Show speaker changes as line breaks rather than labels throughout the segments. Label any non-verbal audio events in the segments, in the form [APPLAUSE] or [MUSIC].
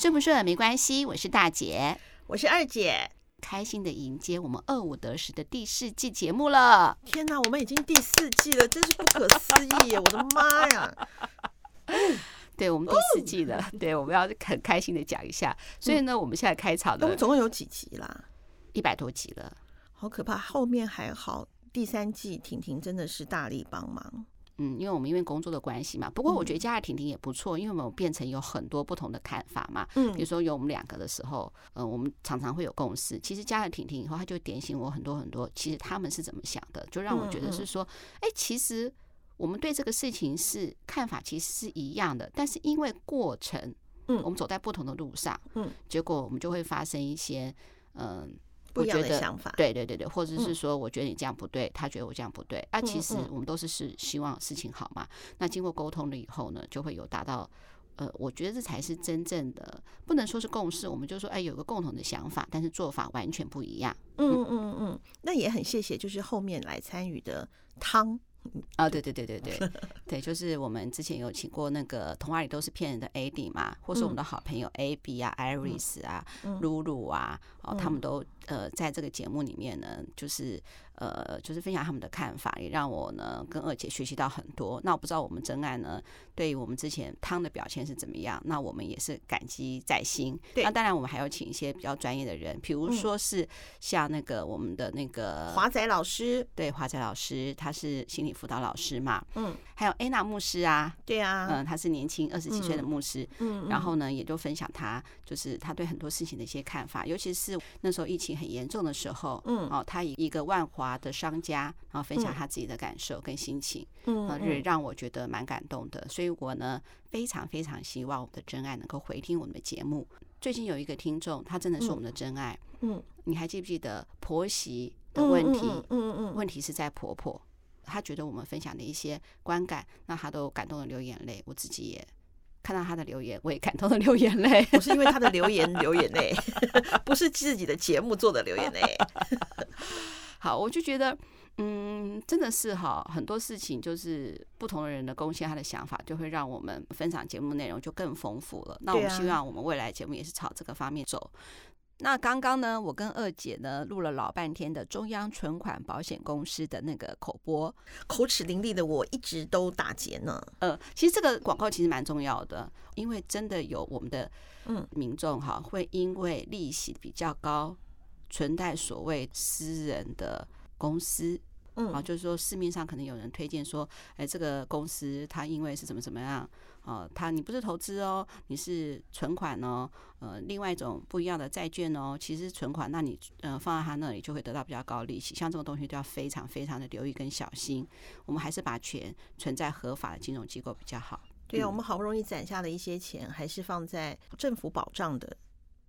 顺不顺没关系，我是大姐，
我是二姐，
开心的迎接我们二五得十的第四季节目了。
天哪，我们已经第四季了，真是不可思议！我的妈呀！[LAUGHS]
对，我们第四季了，[LAUGHS] 对，我们要很开心的讲一下。所以呢，我们现在开场的，
我们总共有几集啦？
一百多集了，
好可怕。后面还好，第三季婷婷真的是大力帮忙。
嗯，因为我们因为工作的关系嘛，不过我觉得加了婷婷也不错，因为我们变成有很多不同的看法嘛。嗯，比如说有我们两个的时候，呃，我们常常会有共识。其实加了婷婷以后，他就点醒我很多很多，其实他们是怎么想的，就让我觉得是说，哎，其实我们对这个事情是看法其实是一样的，但是因为过程，嗯，我们走在不同的路上，嗯，结果我们就会发生一些，嗯、呃。
不一样的想法，
对对对对，或者是说，我觉得你这样不对，嗯、他觉得我这样不对。啊，其实我们都是是希望事情好嘛。那经过沟通了以后呢，就会有达到，呃，我觉得这才是真正的，不能说是共识。我们就说，哎，有个共同的想法，但是做法完全不一样。嗯嗯嗯嗯，
那也很谢谢，就是后面来参与的汤。[LAUGHS]
啊，对对对对对。对，就是我们之前有请过那个童话里都是骗人的 AD 嘛，或是我们的好朋友 AB 啊、Iris 啊、露露啊，哦，他们都呃在这个节目里面呢，就是。呃，就是分享他们的看法，也让我呢跟二姐学习到很多。那我不知道我们真爱呢，对于我们之前汤的表现是怎么样？那我们也是感激在心。对，那当然我们还要请一些比较专业的人，比如说是像那个我们的那个
华仔老师，
对，华仔老师他是心理辅导老师嘛，嗯，还有安娜牧师啊，
对啊，
嗯，他是年轻二十几岁的牧师，嗯，然后呢，也就分享他就是他对很多事情的一些看法，尤其是那时候疫情很严重的时候，嗯，哦，他以一个万华。的商家，然后分享他自己的感受跟心情，嗯，也让我觉得蛮感动的。所以我呢，非常非常希望我们的真爱能够回听我们的节目。最近有一个听众，他真的是我们的真爱，嗯，你还记不记得婆媳的问题？嗯嗯嗯，问题是在婆婆，她觉得我们分享的一些观感，那她都感动的流眼泪。我自己也看到他的留言，我也感动的 [LAUGHS] 流眼泪。
不是因为他的留言流眼泪，不是自己的节目做的流眼泪。[LAUGHS]
好，我就觉得，嗯，真的是哈，很多事情就是不同的人的贡献，他的想法就会让我们分享节目内容就更丰富了。那我们希望我们未来节目也是朝这个方面走。那刚刚呢，我跟二姐呢录了老半天的中央存款保险公司的那个口播，
口齿伶俐的我一直都打结呢。
呃，其实这个广告其实蛮重要的，因为真的有我们的嗯民众哈，会因为利息比较高。存在所谓私人的公司，嗯，啊，就是说市面上可能有人推荐说，哎，这个公司它因为是怎么怎么样，啊，它你不是投资哦，你是存款哦，呃，另外一种不一样的债券哦，其实存款，那你呃放在他那里就会得到比较高利息，像这种东西都要非常非常的留意跟小心，我们还是把钱存在合法的金融机构比较好。
对啊，我们好不容易攒下的一些钱，还是放在政府保障的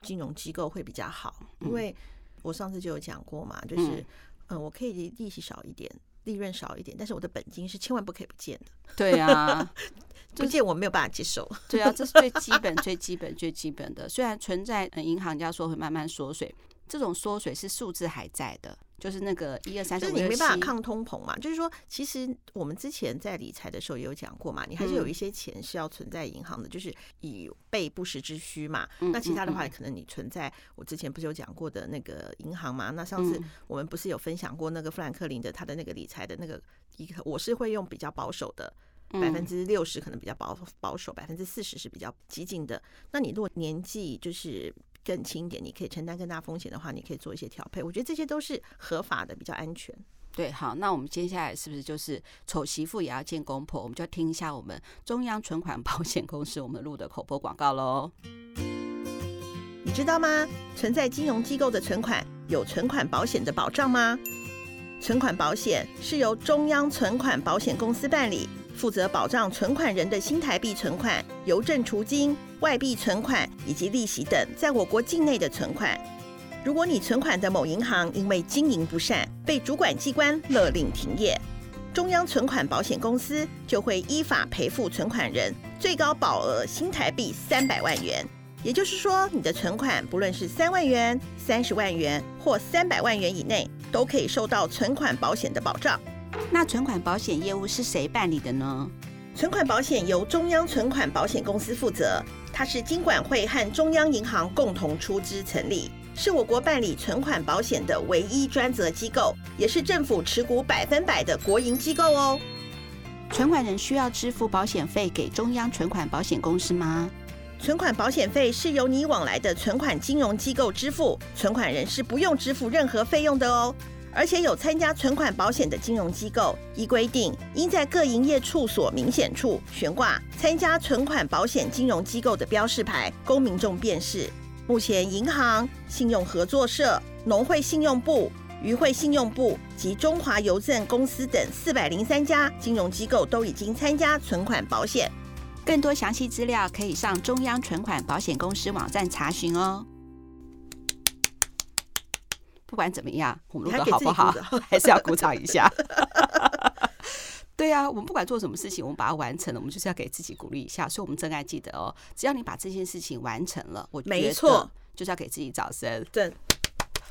金融机构会比较好，因为。我上次就有讲过嘛，就是，嗯，我可以利息少一点，利润少一点，但是我的本金是千万不可以不见的。
对啊，[LAUGHS]
不见我没有办法接受。
对啊，这是最基本、最基本、最基本的。虽然存在银行家说会慢慢缩水，这种缩水是数字还在的。就是那个一二三四就是，你没办法抗通膨嘛？就是说，其实我们之前在理财的时候也有讲过嘛，你还是有一些钱是要存在银行的，就是以备不时之需嘛。那其他的话，可能你存在我之前不是有讲过的那个银行嘛？那上次我们不是有分享过那个富兰克林的他的那个理财的那个一个，我是会用比较保守的百分之六十，可能比较保保守，百分之四十是比较激进的。那你如果年纪就是。更轻一点，你可以承担更大风险的话，你可以做一些调配。我觉得这些都是合法的，比较安全。对，好，那我们接下来是不是就是丑媳妇也要见公婆？我们就要听一下我们中央存款保险公司我们录的口播广告喽。
你知道吗？存在金融机构的存款有存款保险的保障吗？存款保险是由中央存款保险公司办理。负责保障存款人的新台币存款、邮政储金、外币存款以及利息等在我国境内的存款。如果你存款的某银行因为经营不善被主管机关勒令停业，中央存款保险公司就会依法赔付存款人最高保额新台币三百万元。也就是说，你的存款不论是三万元、三十万元或三百万元以内，都可以受到存款保险的保障。
那存款保险业务是谁办理的呢？
存款保险由中央存款保险公司负责，它它是金管会和中央银行共同出资成立，是我国办理存款保险的唯一专责机构，也是政府持股百分百的国营机构哦。
存款人需要支付保险费给中央存款保险公司吗？
存款保险费是由你往来的存款金融机构支付，存款人是不用支付任何费用的哦。而且有参加存款保险的金融机构，依规定应在各营业处所明显处悬挂参加存款保险金融机构的标示牌，供民众辨识。目前，银行、信用合作社、农会信用部、渔会信用部及中华邮政公司等四百零三家金融机构都已经参加存款保险。
更多详细资料可以上中央存款保险公司网站查询哦。不管怎么样，我们录的好不好，[LAUGHS] 还，是要鼓掌一下。[LAUGHS] 对啊，我们不管做什么事情，我们把它完成了，我们就是要给自己鼓励一下。所以，我们真爱记得哦，只要你把这件事情完成了，我没错，就是要给自己掌声。
对，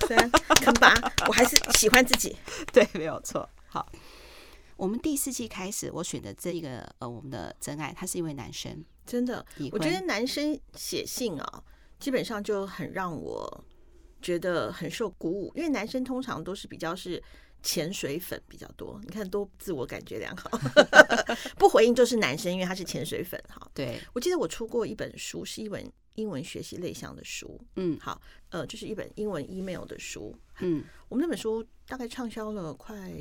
虽然肯拔，我还是喜欢自己。[LAUGHS]
对，没有错。好，我们第四季开始，我选的这一个呃，我们的真爱，他是一位男生。
真的，我觉得男生写信啊，基本上就很让我。觉得很受鼓舞，因为男生通常都是比较是潜水粉比较多，你看都自我感觉良好，[LAUGHS] 不回应就是男生，因为他是潜水粉哈。
对，
我记得我出过一本书，是一本英文学习类项的书，嗯，好，呃，就是一本英文 email 的书，嗯，我们那本书大概畅销了快。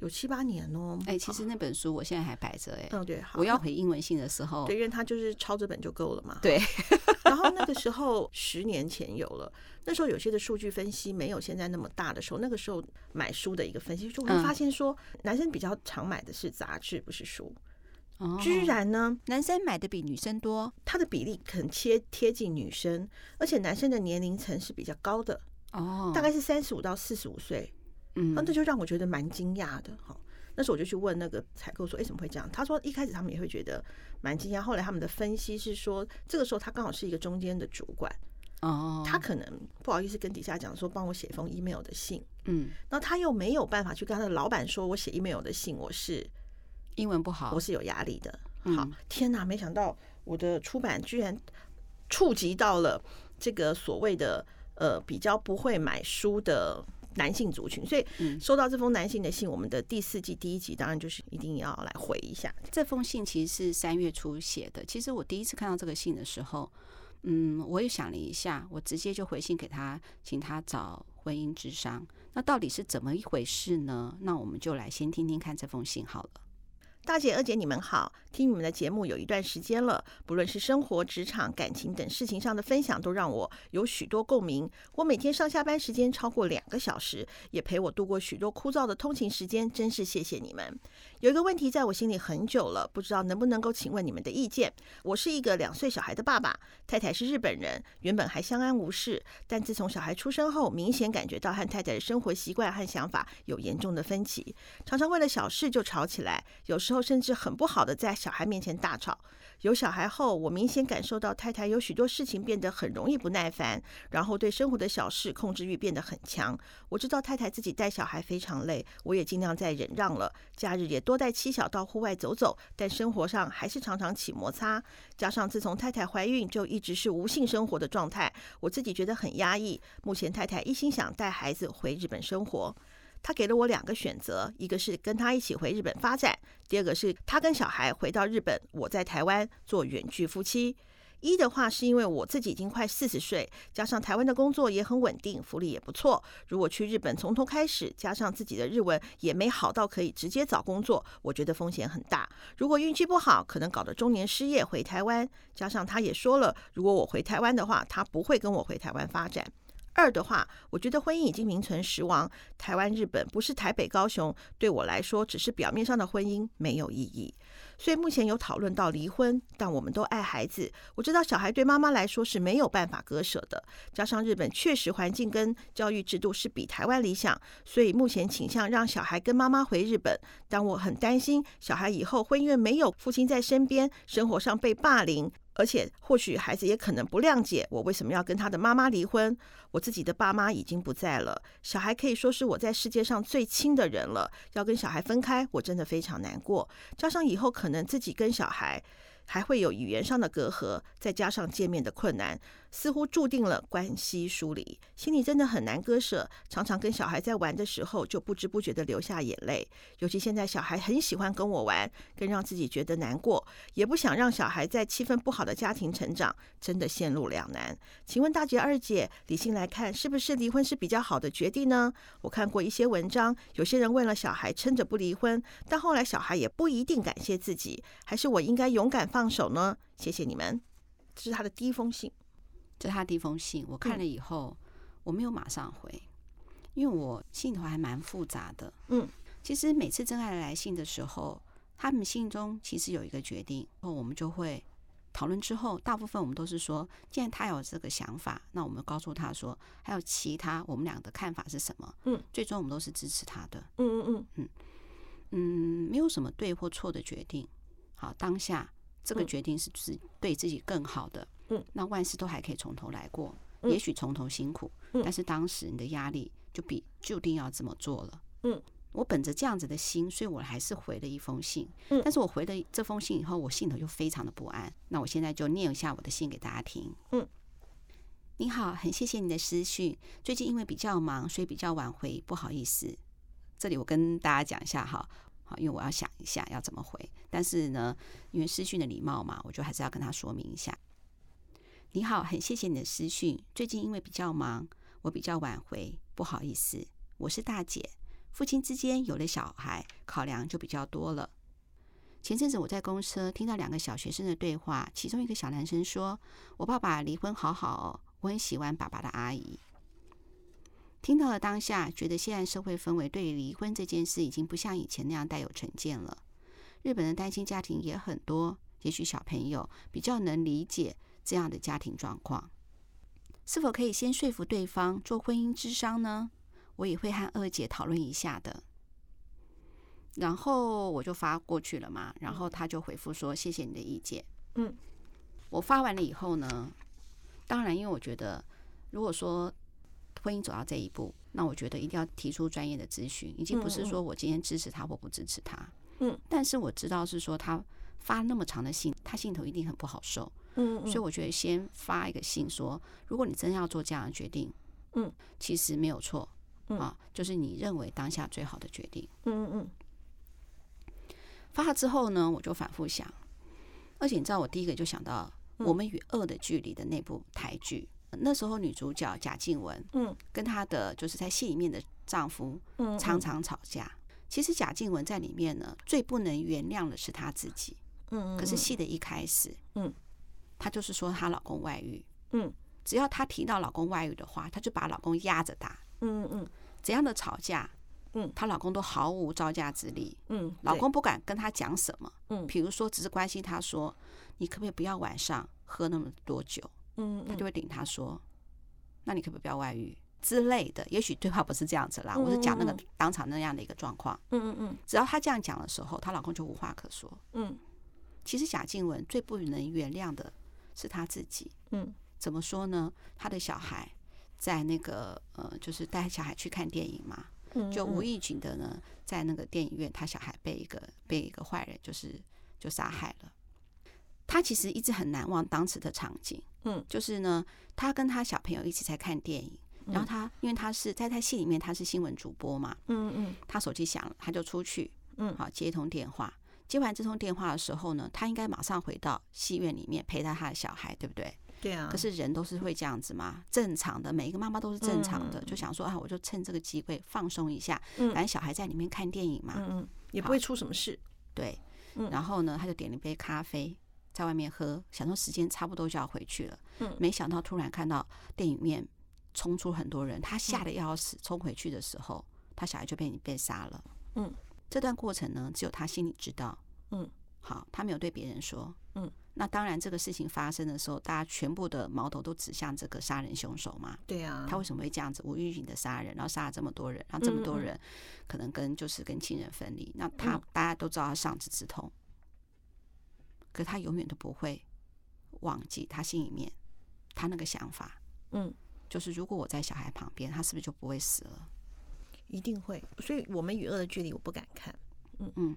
有七八年哦，
哎、欸，其实那本书我现在还摆着哎。
嗯，对，好，
我要回英文信的时候，
对，因为他就是抄这本就够了嘛。
对。
然后那个时候十年前有了，那时候有些的数据分析没有现在那么大的时候，那个时候买书的一个分析就会发现说，男生比较常买的是杂志，不是书。哦。居然呢，
男生买的比女生多，
他的比例很贴贴近女生，而且男生的年龄层是比较高的哦，大概是三十五到四十五岁。嗯，那这就让我觉得蛮惊讶的哈。那时候我就去问那个采购说，为什么会这样？他说一开始他们也会觉得蛮惊讶，后来他们的分析是说，这个时候他刚好是一个中间的主管哦，他可能不好意思跟底下讲说，帮我写一封 email 的信，嗯，那他又没有办法去跟他的老板说，我写 email 的信我是
英文不好，
我是有压力的。好，天哪，没想到我的出版居然触及到了这个所谓的呃比较不会买书的。男性族群，所以收到这封男性的信，我们的第四季第一集当然就是一定要来回一下。
这封信其实是三月初写的。其实我第一次看到这个信的时候，嗯，我也想了一下，我直接就回信给他，请他找婚姻之商。那到底是怎么一回事呢？那我们就来先听听看这封信好了。
大姐、二姐，你们好！听你们的节目有一段时间了，不论是生活、职场、感情等事情上的分享，都让我有许多共鸣。我每天上下班时间超过两个小时，也陪我度过许多枯燥的通勤时间，真是谢谢你们。有一个问题在我心里很久了，不知道能不能够请问你们的意见。我是一个两岁小孩的爸爸，太太是日本人，原本还相安无事，但自从小孩出生后，明显感觉到和太太的生活习惯和想法有严重的分歧，常常为了小事就吵起来，有时候甚至很不好的在小孩面前大吵。有小孩后，我明显感受到太太有许多事情变得很容易不耐烦，然后对生活的小事控制欲变得很强。我知道太太自己带小孩非常累，我也尽量在忍让了。假日也多带妻小到户外走走，但生活上还是常常起摩擦。加上自从太太怀孕就一直是无性生活的状态，我自己觉得很压抑。目前太太一心想带孩子回日本生活。他给了我两个选择，一个是跟他一起回日本发展，第二个是他跟小孩回到日本，我在台湾做远距夫妻。一的话是因为我自己已经快四十岁，加上台湾的工作也很稳定，福利也不错。如果去日本从头开始，加上自己的日文也没好到可以直接找工作，我觉得风险很大。如果运气不好，可能搞得中年失业回台湾。加上他也说了，如果我回台湾的话，他不会跟我回台湾发展。二的话，我觉得婚姻已经名存实亡。台湾、日本不是台北、高雄，对我来说只是表面上的婚姻，没有意义。所以目前有讨论到离婚，但我们都爱孩子。我知道小孩对妈妈来说是没有办法割舍的。加上日本确实环境跟教育制度是比台湾理想，所以目前倾向让小孩跟妈妈回日本。但我很担心小孩以后会因为没有父亲在身边，生活上被霸凌。而且，或许孩子也可能不谅解我为什么要跟他的妈妈离婚。我自己的爸妈已经不在了，小孩可以说是我在世界上最亲的人了。要跟小孩分开，我真的非常难过。加上以后可能自己跟小孩还会有语言上的隔阂，再加上见面的困难，似乎注定了关系疏离，心里真的很难割舍。常常跟小孩在玩的时候，就不知不觉地流下眼泪。尤其现在小孩很喜欢跟我玩，更让自己觉得难过，也不想让小孩在气氛不好的家庭成长，真的陷入两难。请问大姐、二姐，理性来看，是不是离婚是比较好的决定呢？我看过一些文章，有些人为了小孩撑着不离婚，但后来小孩也不一定感谢自己，还是我应该勇敢放放手呢？谢谢你们。这是他的第一封信，
这是他第一封信。我看了以后，嗯、我没有马上回，因为我信头还蛮复杂的。嗯，其实每次真爱来信的时候，他们信中其实有一个决定，然后我们就会讨论之后，大部分我们都是说，既然他有这个想法，那我们告诉他说，还有其他我们俩的看法是什么？嗯，最终我们都是支持他的。嗯嗯嗯嗯嗯，没有什么对或错的决定。好，当下。这个决定是不是对自己更好的？嗯，那万事都还可以从头来过，也许从头辛苦，但是当时你的压力就比注定要这么做了。嗯，我本着这样子的心，所以我还是回了一封信。嗯，但是我回了这封信以后，我心头就非常的不安。那我现在就念一下我的信给大家听。嗯，你好，很谢谢你的私讯。最近因为比较忙，所以比较晚回，不好意思。这里我跟大家讲一下哈。因为我要想一下要怎么回，但是呢，因为私讯的礼貌嘛，我就还是要跟他说明一下。你好，很谢谢你的私讯。最近因为比较忙，我比较晚回，不好意思。我是大姐，父亲之间有了小孩，考量就比较多了。前阵子我在公车听到两个小学生的对话，其中一个小男生说：“我爸爸离婚好好哦，我很喜欢爸爸的阿姨。”听到了当下，觉得现在社会氛围对离婚这件事已经不像以前那样带有成见了。日本的单亲家庭也很多，也许小朋友比较能理解这样的家庭状况。是否可以先说服对方做婚姻之商呢？我也会和二姐讨论一下的。然后我就发过去了嘛，然后他就回复说：“谢谢你的意见。”嗯，我发完了以后呢，当然因为我觉得，如果说。婚姻走到这一步，那我觉得一定要提出专业的咨询，已经不是说我今天支持他或不支持他。嗯，但是我知道是说他发那么长的信，他心头一定很不好受。嗯，所以我觉得先发一个信说，如果你真要做这样的决定，嗯，其实没有错，啊，就是你认为当下最好的决定。嗯嗯嗯。发了之后呢，我就反复想，而且你知道，我第一个就想到《我们与恶的距离》的那部台剧。那时候女主角贾静雯，嗯，跟她的就是在戏里面的丈夫，嗯，常常吵架。其实贾静雯在里面呢，最不能原谅的是她自己，嗯，可是戏的一开始，嗯，她就是说她老公外遇，嗯，只要她提到老公外遇的话，她就把老公压着打，嗯嗯，怎样的吵架，嗯，她老公都毫无招架之力，嗯，老公不敢跟她讲什么，嗯，比如说只是关心她说，你可不可以不要晚上喝那么多酒？嗯，他就会顶他说：“那你可不可以不要外遇之类的？也许对话不是这样子啦，我是讲那个当场那样的一个状况。嗯嗯嗯，只要她这样讲的时候，她老公就无话可说。嗯，其实贾静雯最不能原谅的是她自己。嗯，怎么说呢？她的小孩在那个呃，就是带小孩去看电影嘛，就无意间的呢，在那个电影院，他小孩被一个被一个坏人就是就杀害了。他其实一直很难忘当时的场景。嗯，就是呢，他跟他小朋友一起在看电影，然后他因为他是在他戏里面他是新闻主播嘛，嗯嗯，他手机响了，他就出去，嗯，好接一通电话，接完这通电话的时候呢，他应该马上回到戏院里面陪他他的小孩，对不对？对啊。可是人都是会这样子嘛，正常的，每一个妈妈都是正常的，就想说啊，我就趁这个机会放松一下，反正小孩在里面看电影嘛，嗯嗯，
也不会出什么事，
对，然后呢，他就点了一杯咖啡。在外面喝，想说时间差不多就要回去了，嗯，没想到突然看到电影院冲出很多人，他吓得要死，冲回去的时候，他小孩就被你被杀了，嗯，这段过程呢，只有他心里知道，嗯，好，他没有对别人说，嗯，那当然这个事情发生的时候，大家全部的矛头都指向这个杀人凶手嘛，对啊，他为什么会这样子？无预警的杀人，然后杀了这么多人，让这么多人可能跟就是跟亲人分离，那他大家都知道他丧子之痛。可他永远都不会忘记他心里面他那个想法，嗯，就是如果我在小孩旁边，他是不是就不会死了？
一定会。所以我们与恶的距离，我不敢看。
嗯嗯，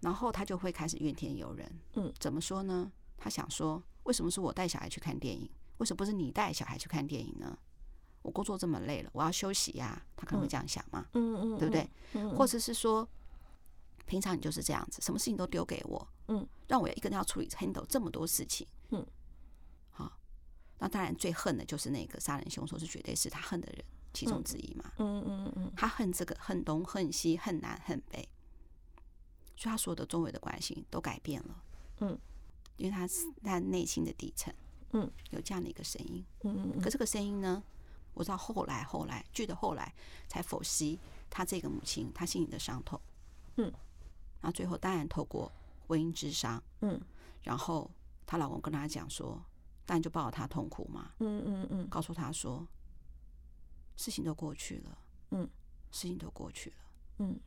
然后他就会开始怨天尤人。嗯，怎么说呢？他想说，为什么是我带小孩去看电影？为什么不是你带小孩去看电影呢？我工作这么累了，我要休息呀。他可能会这样想嘛？嗯嗯，对不对？或者是说，平常你就是这样子，什么事情都丢给我，嗯，让我一个人要处理 handle 这么多事情，嗯，好，那当然最恨的就是那个杀人凶手，是绝对是他恨的人其中之一嘛。嗯嗯嗯嗯，他恨这个，恨东，恨西，恨南，恨北。所以，他所有的周围的关系都改变了。嗯，因为他是他内心的底层，嗯，有这样的一个声音。嗯嗯。可这个声音呢，我知道后来后来剧的后来才剖析他这个母亲他心里的伤痛。嗯。然后最后当然透过婚姻之商，嗯，然后她老公跟她讲说，当然就抱着她痛苦嘛。嗯嗯嗯。告诉她说，事情都过去了。嗯。事情都过去了。嗯。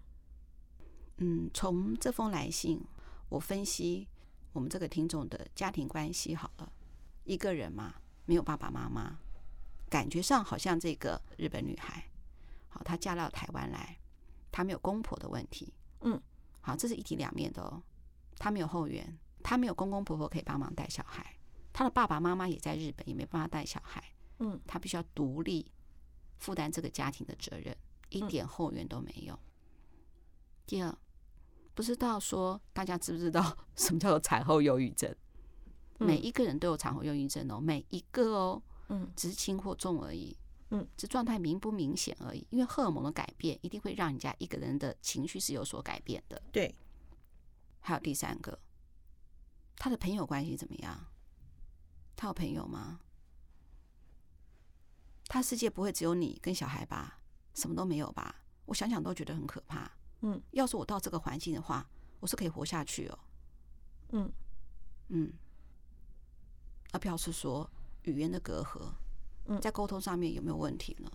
嗯，从这封来信，我分析我们这个听众的家庭关系好了。一个人嘛，没有爸爸妈妈，感觉上好像这个日本女孩，好，她嫁到台湾来，她没有公婆的问题。嗯，好，这是一体两面的哦。他没有后援，他没有公公婆婆可以帮忙带小孩，他的爸爸妈妈也在日本，也没办法带小孩。嗯，他必须要独立负担这个家庭的责任，一点后援都没有。第二。不知道说大家知不知道 [LAUGHS] 什么叫做产后忧郁症？每一个人都有产后忧郁症哦，每一个哦，嗯，只是轻或重而已，嗯，这状态明不明显而已。因为荷尔蒙的改变一定会让人家一个人的情绪是有所改变的。
对。
还有第三个，他的朋友关系怎么样？他有朋友吗？他世界不会只有你跟小孩吧？什么都没有吧？我想想都觉得很可怕。嗯，要是我到这个环境的话，我是可以活下去哦。嗯嗯，而表示说语言的隔阂，嗯，在沟通上面有没有问题呢？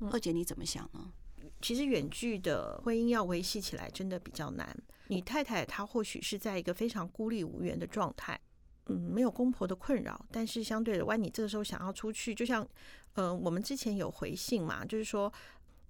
嗯，二姐你怎么想呢？
其实远距的婚姻要维系起来真的比较难。你太太她或许是在一个非常孤立无援的状态，嗯，没有公婆的困扰，但是相对的，万一你这个时候想要出去，就像，呃，我们之前有回信嘛，就是说。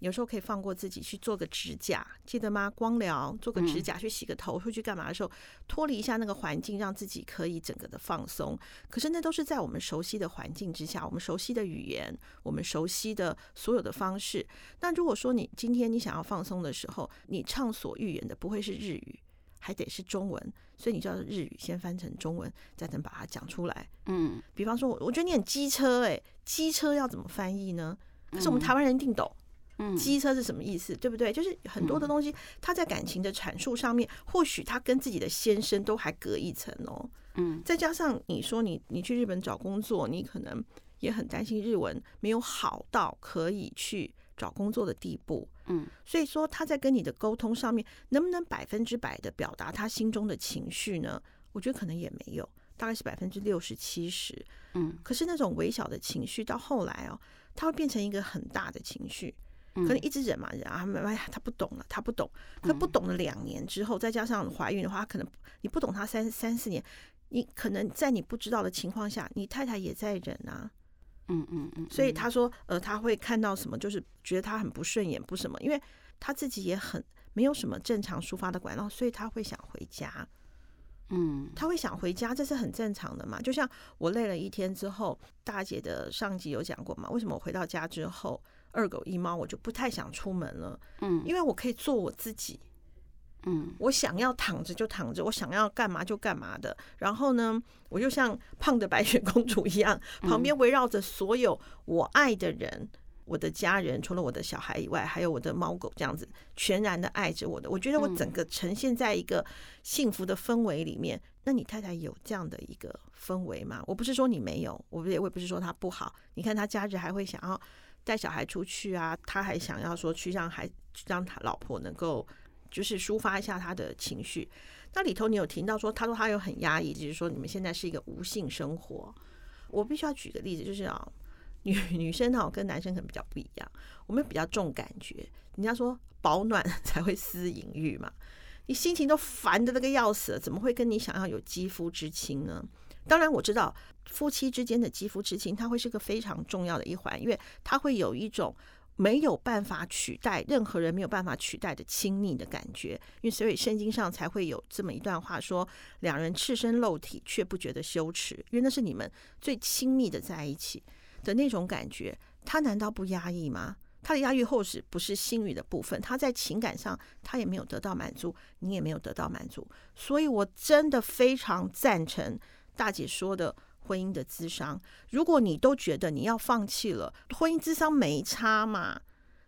有时候可以放过自己去做个指甲，记得吗？光疗，做个指甲，去洗个头，出去干嘛的时候，脱离一下那个环境，让自己可以整个的放松。可是那都是在我们熟悉的环境之下，我们熟悉的语言，我们熟悉的所有的方式。那如果说你今天你想要放松的时候，你畅所欲言的不会是日语，还得是中文，所以你就要日语先翻成中文，再能把它讲出来。嗯，比方说，我我觉得你很机车，哎，机车要怎么翻译呢？可是我们台湾人一定懂。机车是什么意思？对不对？就是很多的东西，他在感情的阐述上面，或许他跟自己的先生都还隔一层哦。嗯，再加上你说你你去日本找工作，你可能也很担心日文没有好到可以去找工作的地步。嗯，所以说他在跟你的沟通上面，能不能百分之百的表达他心中的情绪呢？我觉得可能也没有，大概是百分之六十七十。嗯，可是那种微小的情绪到后来哦，它会变成一个很大的情绪。可能一直忍嘛忍啊，哎呀，他不懂了，他不懂，他不懂了两年之后，再加上怀孕的话，可能你不懂他三三四年，你可能在你不知道的情况下，你太太也在忍啊，嗯嗯嗯，所以他说，呃，他会看到什么，就是觉得他很不顺眼，不什么，因为他自己也很没有什么正常抒发的管道，所以他会想回家，嗯，他会想回家，这是很正常的嘛，就像我累了一天之后，大姐的上集有讲过嘛，为什么我回到家之后，二狗一猫，我就不太想出门了。嗯，因为我可以做我自己。嗯，我想要躺着就躺着，我想要干嘛就干嘛的。然后呢，我就像胖的白雪公主一样，旁边围绕着所有我爱的人，我的家人，除了我的小孩以外，还有我的猫狗，这样子全然的爱着我的。我觉得我整个呈现在一个幸福的氛围里面。那你太太有这样的一个氛围吗？我不是说你没有，我也我也不是说她不好。你看她假日还会想要。带小孩出去啊，他还想要说去让孩让他老婆能够就是抒发一下他的情绪。那里头你有听到说，他说他有很压抑，就是说你们现在是一个无性生活。我必须要举个例子，就是啊，女女生哈跟男生可能比较不一样，我们比较重感觉。人家说保暖 [LAUGHS] 才会私淫欲嘛，你心情都烦的那个要死了，怎么会跟你想要有肌肤之亲呢？当然我知道夫妻之间的肌肤之亲，它会是个非常重要的一环，因为它会有一种没有办法取代任何人没有办法取代的亲密的感觉，因为所以圣经上才会有这么一段话说：两人赤身露体却不觉得羞耻，因为那是你们最亲密的在一起的那种感觉。他难道不压抑吗？他的压抑后是不是心语的部分，他在情感上他也没有得到满足，你也没有得到满足，所以我真的非常赞成大姐说的。婚姻的咨商，如果你都觉得你要放弃了，婚姻咨商没差嘛，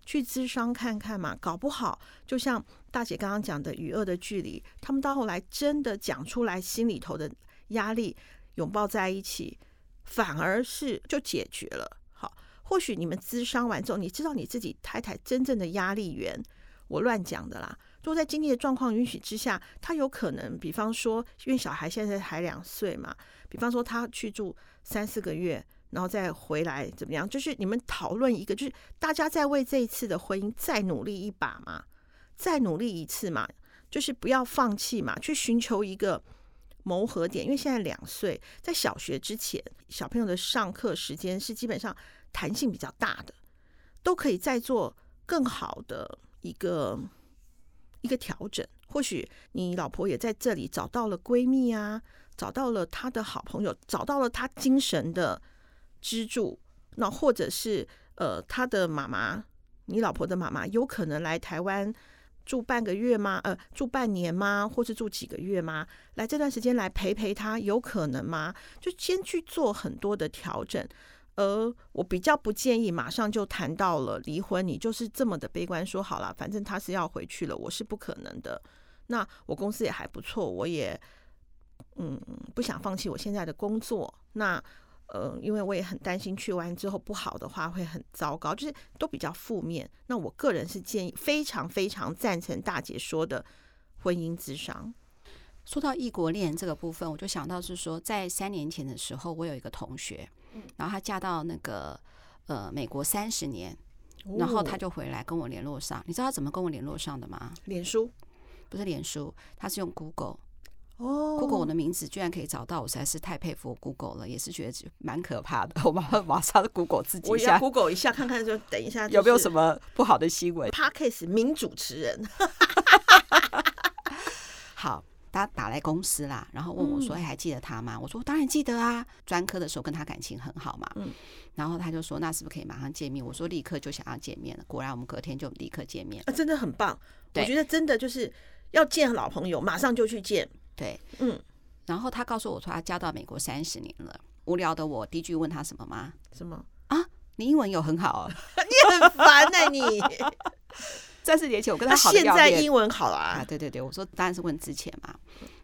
去咨商看看嘛，搞不好就像大姐刚刚讲的与恶的距离，他们到后来真的讲出来心里头的压力，拥抱在一起，反而是就解决了。好，或许你们咨商完之后，你知道你自己太太真正的压力源，我乱讲的啦。如果在经济的状况允许之下，他有可能，比方说，因为小孩现在还两岁嘛，比方说他去住三四个月，然后再回来怎么样？就是你们讨论一个，就是大家在为这一次的婚姻再努力一把嘛，再努力一次嘛，就是不要放弃嘛，去寻求一个磨合点。因为现在两岁，在小学之前，小朋友的上课时间是基本上弹性比较大的，都可以再做更好的一个。一个调整，或许你老婆也在这里找到了闺蜜啊，找到了她的好朋友，找到了她精神的支柱。那或者是呃，她的妈妈，你老婆的妈妈，有可能来台湾住半个月吗？呃，住半年吗？或是住几个月吗？来这段时间来陪陪她，有可能吗？就先去做很多的调整。而我比较不建议马上就谈到了离婚，你就是这么的悲观说好了，反正他是要回去了，我是不可能的。那我公司也还不错，我也嗯不想放弃我现在的工作。那呃，因为我也很担心去完之后不好的话会很糟糕，就是都比较负面。那我个人是建议非常非常赞成大姐说的婚姻之商。
说到异国恋这个部分，我就想到是说，在三年前的时候，我有一个同学。然后她嫁到那个呃美国三十年，然后她就回来跟我联络上。你知道她怎么跟我联络上的吗？
脸书
不是脸书，她是用 Google。哦，Google 我的名字居然可以找到，我实在是太佩服 Google 了，也是觉得蛮可怕的。[LAUGHS] 我马上马上 Google 自己一下，
我 Google 一下看看，就等一下 [LAUGHS]
有没有什么不好的新闻。
Podcast 名主持人，[LAUGHS]
好。他打来公司啦，然后问我说：“还记得他吗？”我说：“当然记得啊，专科的时候跟他感情很好嘛。”嗯，然后他就说：“那是不是可以马上见面？”我说：“立刻就想要见面了。”果然，我们隔天就立刻见面。
啊，真的很棒！我觉得真的就是要见老朋友，马上就去见。
对，嗯。然后他告诉我说：“他嫁到美国三十年了。”无聊的我第一句问他什么吗？
什么
啊？你英文有很好啊？[LAUGHS]
你很烦呢，你。
三四年前我跟他好，
现在英文好了啊？
对对对，我说当然是问之前嘛。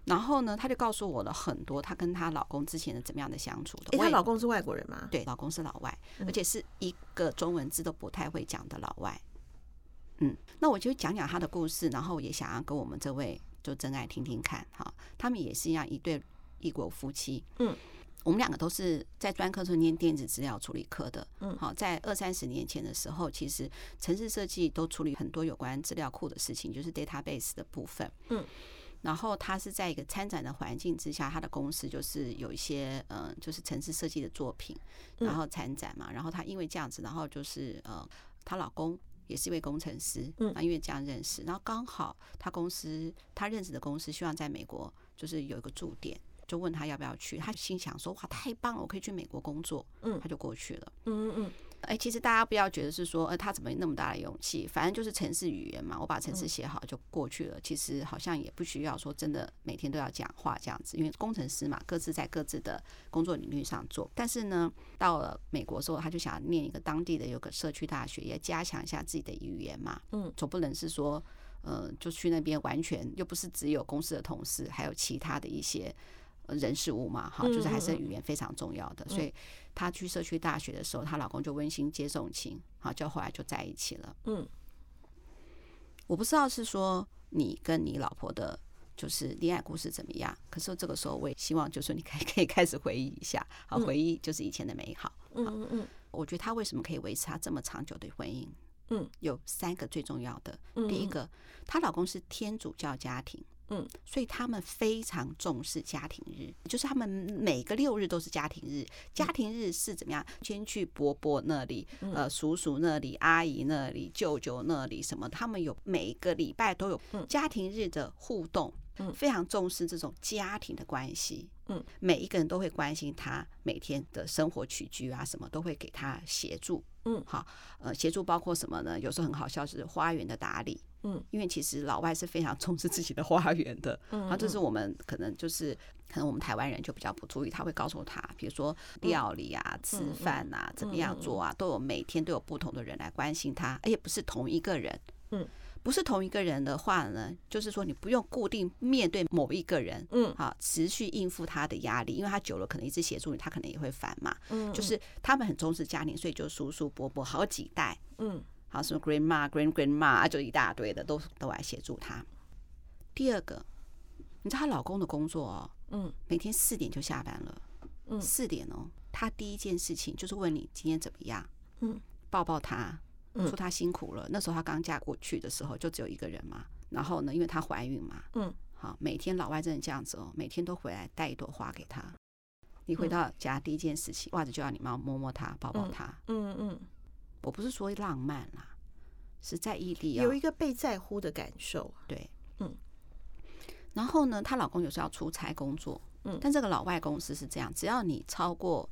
然后呢，他就告诉我了很多她跟她老公之前的怎么样的相处的。
她老公是外国人吗？
对，老公是老外，而且是一个中文字都不太会讲的老外。嗯，那我就讲讲他的故事，然后也想要跟我们这位就真爱听听看哈。他们也是一样一对异国夫妻。嗯。我们两个都是在专科时候念电子资料处理科的，嗯，好，在二三十年前的时候，其实城市设计都处理很多有关资料库的事情，就是 database 的部分，嗯，然后他是在一个参展的环境之下，他的公司就是有一些呃，就是城市设计的作品，然后参展嘛，然后他因为这样子，然后就是呃，她老公也是一位工程师，嗯，因为这样认识，然后刚好他公司他认识的公司希望在美国就是有一个驻点。就问他要不要去，他心想说：“哇，太棒了，我可以去美国工作。”嗯，他就过去了。嗯嗯嗯。哎，其实大家不要觉得是说，呃，他怎么有那么大的勇气？反正就是城市语言嘛，我把城市写好就过去了。其实好像也不需要说真的每天都要讲话这样子，因为工程师嘛，各自在各自的工作领域上做。但是呢，到了美国之后，他就想念一个当地的有个社区大学，也加强一下自己的语言嘛。嗯，总不能是说，呃，就去那边完全又不是只有公司的同事，还有其他的一些。人事物嘛，哈，就是还是语言非常重要的，所以她去社区大学的时候，她老公就温馨接送情，好，就后来就在一起了。嗯，我不知道是说你跟你老婆的，就是恋爱故事怎么样，可是这个时候我也希望，就是你可以 [LAUGHS] 可以开始回忆一下，好，回忆就是以前的美好。嗯嗯嗯，我觉得她为什么可以维持她这么长久的婚姻？嗯，有三个最重要的，第一个，她老公是天主教家庭。嗯，所以他们非常重视家庭日，就是他们每个六日都是家庭日。家庭日是怎么样？先去伯伯那里，呃，叔叔那里，阿姨那里，舅舅那里，什么？他们有每个礼拜都有家庭日的互动，非常重视这种家庭的关系。嗯，每一个人都会关心他每天的生活起居啊，什么都会给他协助。嗯，好，呃，协助包括什么呢？有时候很好笑，是花园的打理。嗯，因为其实老外是非常重视自己的花园的。嗯，然后这是我们可能就是可能我们台湾人就比较不注意，他会告诉他，比如说料理啊、吃饭啊、怎么样做啊，都有每天都有不同的人来关心他，而且不是同一个人。嗯。不是同一个人的话呢，就是说你不用固定面对某一个人，嗯，好，持续应付他的压力，因为他久了可能一直协助你，他可能也会烦嘛，嗯，就是他们很重视家庭，所以就叔叔伯伯好几代，嗯，好什么 grandma grand grandma 就一大堆的都都来协助他。第二个，你知道她老公的工作哦，嗯，每天四点就下班了，嗯，四点哦，他第一件事情就是问你今天怎么样，嗯，抱抱他。说她辛苦了，那时候她刚嫁过去的时候就只有一个人嘛。然后呢，因为她怀孕嘛，嗯，好，每天老外真的这样子哦，每天都回来带一朵花给她。你回到家第一件事情，袜子就要你妈摸摸她，抱抱她。嗯嗯，我不是说浪漫啦，是在异地
有一个被在乎的感受。
对，嗯。然后呢，她老公有时候要出差工作，嗯，但这个老外公司是这样，只要你超过。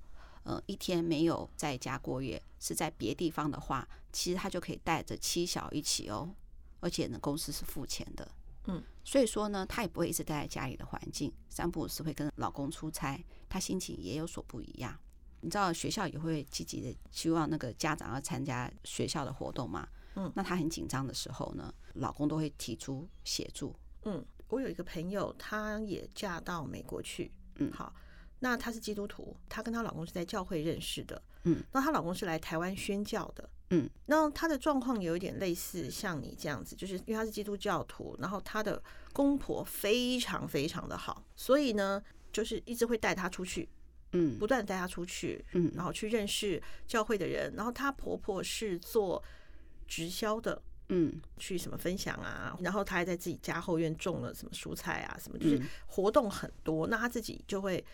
呃，一天没有在家过夜，是在别地方的话，其实他就可以带着妻小一起哦，而且呢，公司是付钱的，嗯，所以说呢，他也不会一直待在家里的环境，三不五时会跟老公出差，他心情也有所不一样。你知道学校也会积极的希望那个家长要参加学校的活动嘛，嗯，那他很紧张的时候呢，老公都会提出协助。
嗯，我有一个朋友，她也嫁到美国去，嗯，好。那她是基督徒，她跟她老公是在教会认识的，嗯，那她老公是来台湾宣教的，嗯，那她的状况有一点类似像你这样子，就是因为她是基督教徒，然后她的公婆非常非常的好，所以呢，就是一直会带她出去，嗯，不断带她出去，嗯，然后去认识教会的人，然后她婆婆是做直销的，嗯，去什么分享啊，然后她还在自己家后院种了什么蔬菜啊，什么就是活动很多，那她自己就会。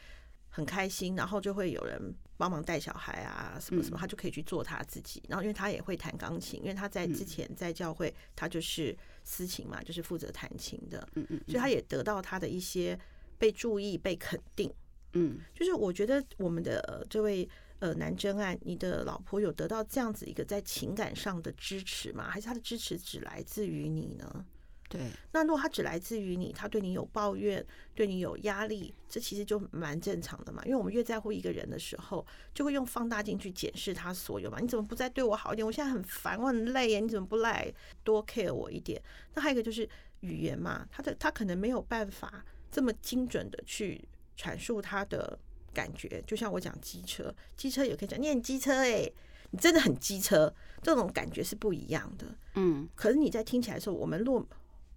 很开心，然后就会有人帮忙带小孩啊，什么什么，他就可以去做他自己。然后，因为他也会弹钢琴，因为他在之前在教会，他就是私琴嘛，就是负责弹琴的。嗯嗯，所以他也得到他的一些被注意、被肯定。嗯，就是我觉得我们的这位呃男真爱，你的老婆有得到这样子一个在情感上的支持吗？还是他的支持只来自于你呢？
对，
那如果他只来自于你，他对你有抱怨，对你有压力，这其实就蛮正常的嘛。因为我们越在乎一个人的时候，就会用放大镜去检视他所有嘛。你怎么不再对我好一点？我现在很烦，我很累耶，你怎么不来多 care 我一点？那还有一个就是语言嘛，他的他可能没有办法这么精准的去阐述他的感觉。就像我讲机车，机车也可以讲，你很机车哎，你真的很机车，这种感觉是不一样的。嗯，可是你在听起来的时候，我们若